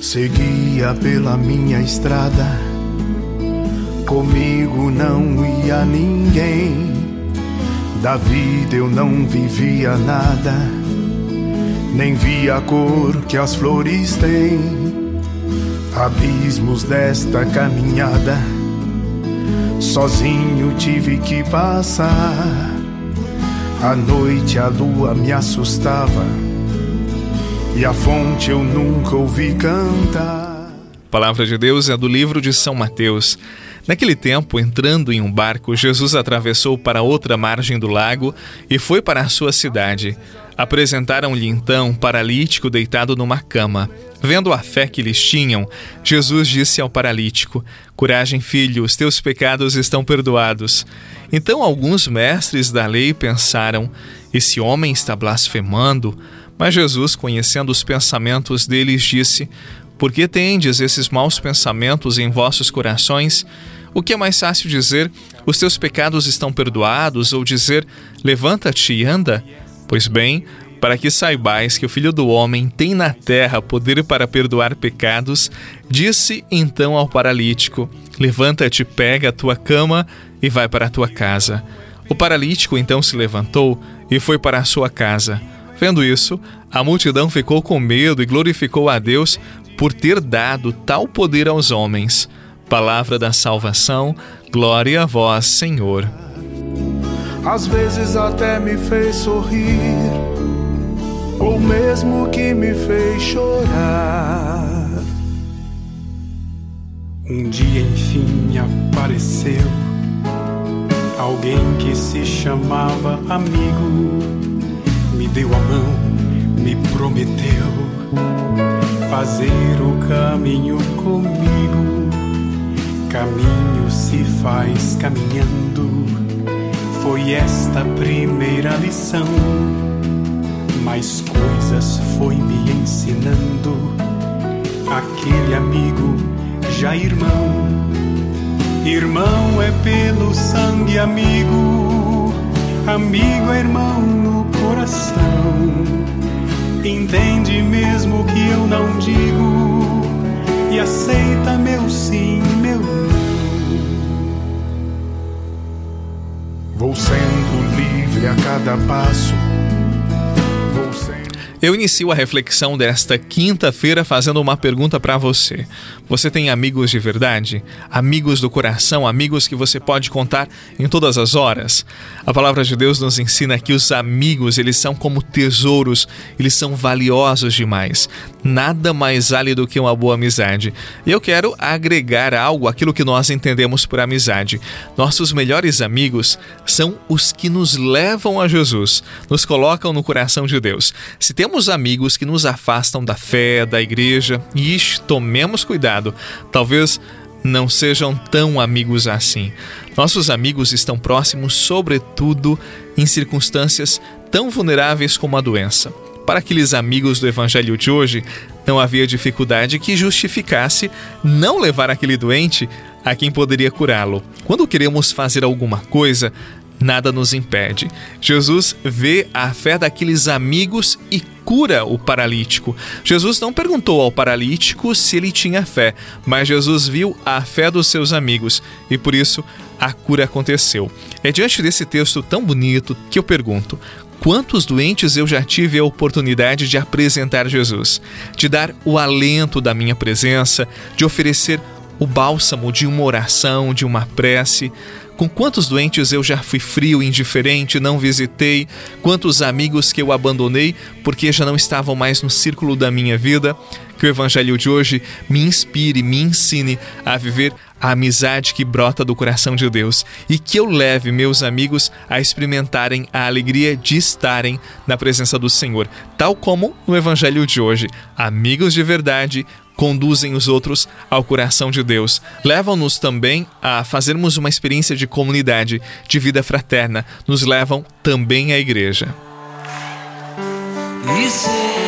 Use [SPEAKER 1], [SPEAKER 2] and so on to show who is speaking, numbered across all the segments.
[SPEAKER 1] Seguia pela minha estrada, comigo não ia ninguém. Da vida eu não vivia nada, nem via a cor que as flores têm. Abismos desta caminhada, sozinho tive que passar. À noite a lua me assustava e a fonte eu nunca ouvi cantar.
[SPEAKER 2] Palavra de Deus é do livro de São Mateus. Naquele tempo, entrando em um barco, Jesus atravessou para outra margem do lago e foi para a sua cidade. Apresentaram-lhe então um paralítico deitado numa cama. Vendo a fé que eles tinham, Jesus disse ao paralítico: Coragem, filho, os teus pecados estão perdoados. Então alguns mestres da lei pensaram: Esse homem está blasfemando. Mas Jesus, conhecendo os pensamentos deles, disse: Por que tendes esses maus pensamentos em vossos corações? O que é mais fácil dizer: Os teus pecados estão perdoados, ou dizer: Levanta-te e anda? Pois bem, para que saibais que o Filho do Homem tem na terra poder para perdoar pecados, disse então ao paralítico: Levanta-te, pega a tua cama e vai para a tua casa. O paralítico então se levantou e foi para a sua casa. Vendo isso, a multidão ficou com medo e glorificou a Deus por ter dado tal poder aos homens. Palavra da salvação, glória a vós, Senhor.
[SPEAKER 1] Às vezes até me fez sorrir, ou mesmo que me fez chorar.
[SPEAKER 3] Um dia enfim apareceu alguém que se chamava amigo deu a mão, me prometeu fazer o caminho comigo. Caminho se faz caminhando, foi esta primeira lição. Mais coisas foi me ensinando, aquele amigo já irmão. Irmão é pelo sangue amigo, amigo é irmão. Entende mesmo que eu não digo e aceita meu sim, meu não.
[SPEAKER 1] Vou sendo livre a cada passo
[SPEAKER 2] eu inicio a reflexão desta quinta-feira fazendo uma pergunta para você. Você tem amigos de verdade? Amigos do coração? Amigos que você pode contar em todas as horas? A palavra de Deus nos ensina que os amigos, eles são como tesouros, eles são valiosos demais. Nada mais vale do que uma boa amizade. E eu quero agregar algo àquilo que nós entendemos por amizade. Nossos melhores amigos são os que nos levam a Jesus, nos colocam no coração de Deus. Se temos temos amigos que nos afastam da fé, da igreja, e tomemos cuidado. Talvez não sejam tão amigos assim. Nossos amigos estão próximos, sobretudo em circunstâncias tão vulneráveis como a doença. Para aqueles amigos do evangelho de hoje, não havia dificuldade que justificasse não levar aquele doente a quem poderia curá-lo. Quando queremos fazer alguma coisa, nada nos impede. Jesus vê a fé daqueles amigos e cura o paralítico. Jesus não perguntou ao paralítico se ele tinha fé, mas Jesus viu a fé dos seus amigos e por isso a cura aconteceu. É diante desse texto tão bonito que eu pergunto: quantos doentes eu já tive a oportunidade de apresentar Jesus, de dar o alento da minha presença, de oferecer o bálsamo de uma oração, de uma prece. Com quantos doentes eu já fui frio, indiferente, não visitei, quantos amigos que eu abandonei porque já não estavam mais no círculo da minha vida. Que o Evangelho de hoje me inspire, me ensine a viver a amizade que brota do coração de Deus e que eu leve meus amigos a experimentarem a alegria de estarem na presença do Senhor, tal como no Evangelho de hoje. Amigos de verdade conduzem os outros ao coração de Deus. Levam-nos também a fazermos uma experiência de comunidade, de vida fraterna. Nos levam também à igreja.
[SPEAKER 1] Sou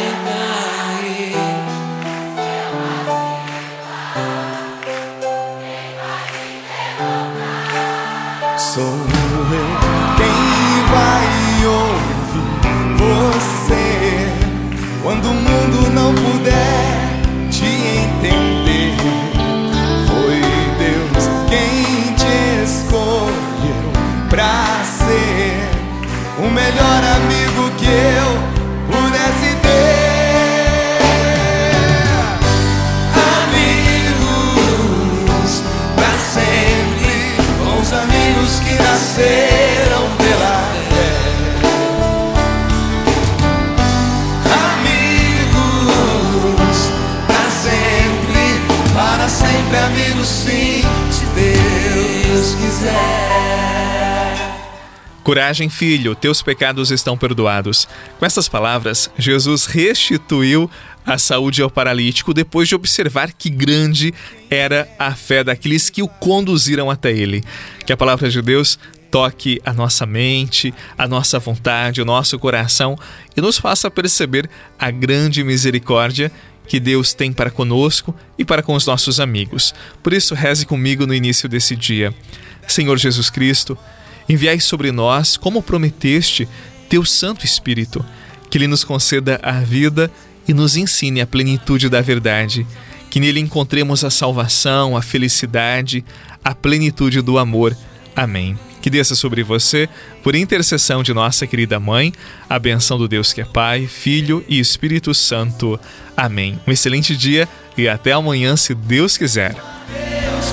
[SPEAKER 2] Coragem, filho, teus pecados estão perdoados. Com essas palavras, Jesus restituiu a saúde ao paralítico depois de observar que grande era a fé daqueles que o conduziram até ele. Que a palavra de Deus toque a nossa mente, a nossa vontade, o nosso coração e nos faça perceber a grande misericórdia que Deus tem para conosco e para com os nossos amigos. Por isso, reze comigo no início desse dia. Senhor Jesus Cristo, enviai sobre nós, como prometeste, teu Santo Espírito, que ele nos conceda a vida e nos ensine a plenitude da verdade, que nele encontremos a salvação, a felicidade, a plenitude do amor. Amém. Que desça sobre você, por intercessão de nossa querida mãe, a benção do Deus que é Pai, Filho e Espírito Santo. Amém. Um excelente dia e até amanhã, se Deus quiser. Deus